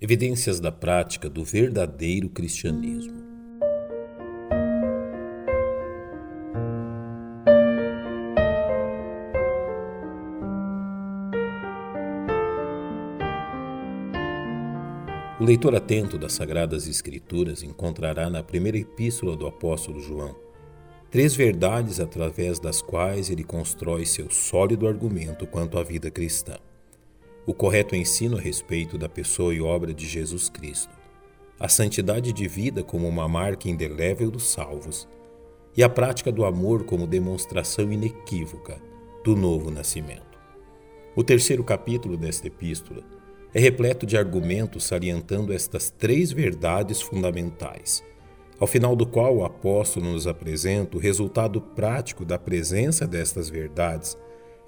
Evidências da prática do verdadeiro cristianismo. O leitor atento das Sagradas Escrituras encontrará na primeira epístola do apóstolo João três verdades através das quais ele constrói seu sólido argumento quanto à vida cristã o correto ensino a respeito da pessoa e obra de Jesus Cristo, a santidade de vida como uma marca indelével dos salvos e a prática do amor como demonstração inequívoca do novo nascimento. O terceiro capítulo desta epístola é repleto de argumentos salientando estas três verdades fundamentais, ao final do qual o apóstolo nos apresenta o resultado prático da presença destas verdades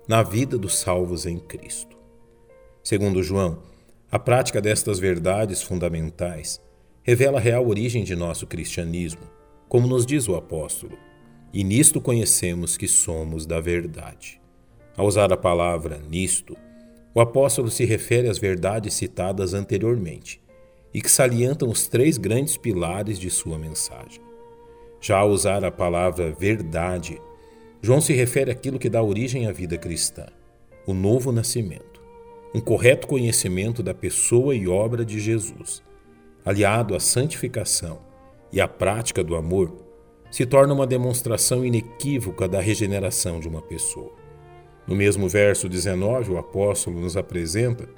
na vida dos salvos em Cristo. Segundo João, a prática destas verdades fundamentais revela a real origem de nosso cristianismo, como nos diz o apóstolo, e nisto conhecemos que somos da verdade. Ao usar a palavra nisto, o apóstolo se refere às verdades citadas anteriormente e que salientam os três grandes pilares de sua mensagem. Já ao usar a palavra verdade, João se refere àquilo que dá origem à vida cristã, o novo nascimento um correto conhecimento da pessoa e obra de Jesus, aliado à santificação e à prática do amor, se torna uma demonstração inequívoca da regeneração de uma pessoa. No mesmo verso 19, o apóstolo nos apresenta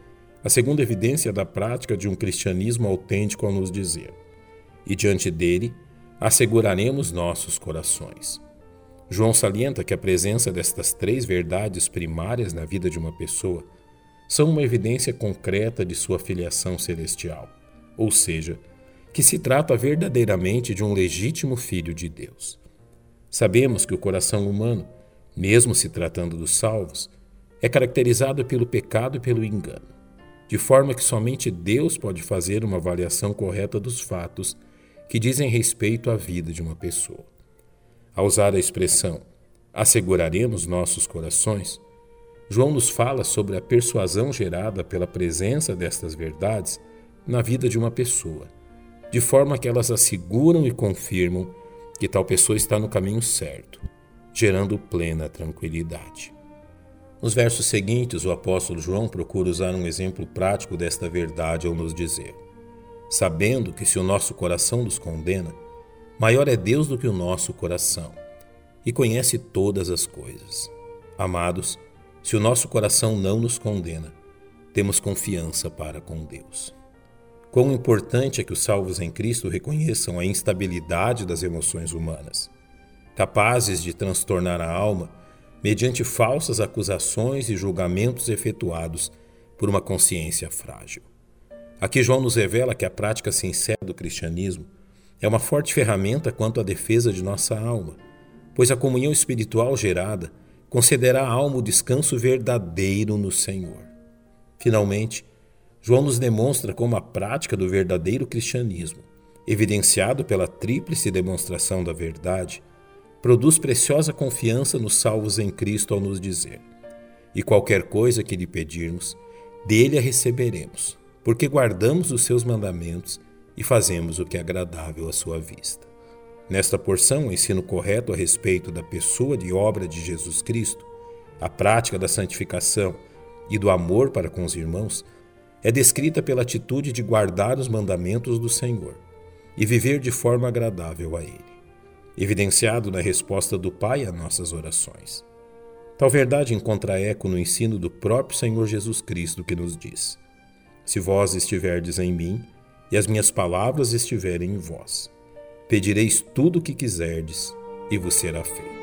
a segunda evidência da prática de um cristianismo autêntico ao nos dizer: E diante dele asseguraremos nossos corações. João salienta que a presença destas três verdades primárias na vida de uma pessoa são uma evidência concreta de sua filiação celestial, ou seja, que se trata verdadeiramente de um legítimo filho de Deus. Sabemos que o coração humano, mesmo se tratando dos salvos, é caracterizado pelo pecado e pelo engano, de forma que somente Deus pode fazer uma avaliação correta dos fatos que dizem respeito à vida de uma pessoa. Ao usar a expressão asseguraremos nossos corações, João nos fala sobre a persuasão gerada pela presença destas verdades na vida de uma pessoa, de forma que elas asseguram e confirmam que tal pessoa está no caminho certo, gerando plena tranquilidade. Nos versos seguintes, o apóstolo João procura usar um exemplo prático desta verdade ao nos dizer: Sabendo que se o nosso coração nos condena, maior é Deus do que o nosso coração, e conhece todas as coisas. Amados, se o nosso coração não nos condena, temos confiança para com Deus. Quão importante é que os salvos em Cristo reconheçam a instabilidade das emoções humanas, capazes de transtornar a alma mediante falsas acusações e julgamentos efetuados por uma consciência frágil. Aqui João nos revela que a prática sincera do cristianismo é uma forte ferramenta quanto à defesa de nossa alma, pois a comunhão espiritual gerada concederá à alma o descanso verdadeiro no Senhor. Finalmente, João nos demonstra como a prática do verdadeiro cristianismo, evidenciado pela tríplice demonstração da verdade, produz preciosa confiança nos salvos em Cristo ao nos dizer: E qualquer coisa que lhe pedirmos, dele a receberemos, porque guardamos os seus mandamentos e fazemos o que é agradável à sua vista. Nesta porção, o ensino correto a respeito da pessoa e obra de Jesus Cristo, a prática da santificação e do amor para com os irmãos, é descrita pela atitude de guardar os mandamentos do Senhor e viver de forma agradável a Ele, evidenciado na resposta do Pai a nossas orações. Tal verdade encontra eco no ensino do próprio Senhor Jesus Cristo que nos diz: Se vós estiverdes em mim e as minhas palavras estiverem em vós, Pedireis tudo o que quiserdes e vos será feito.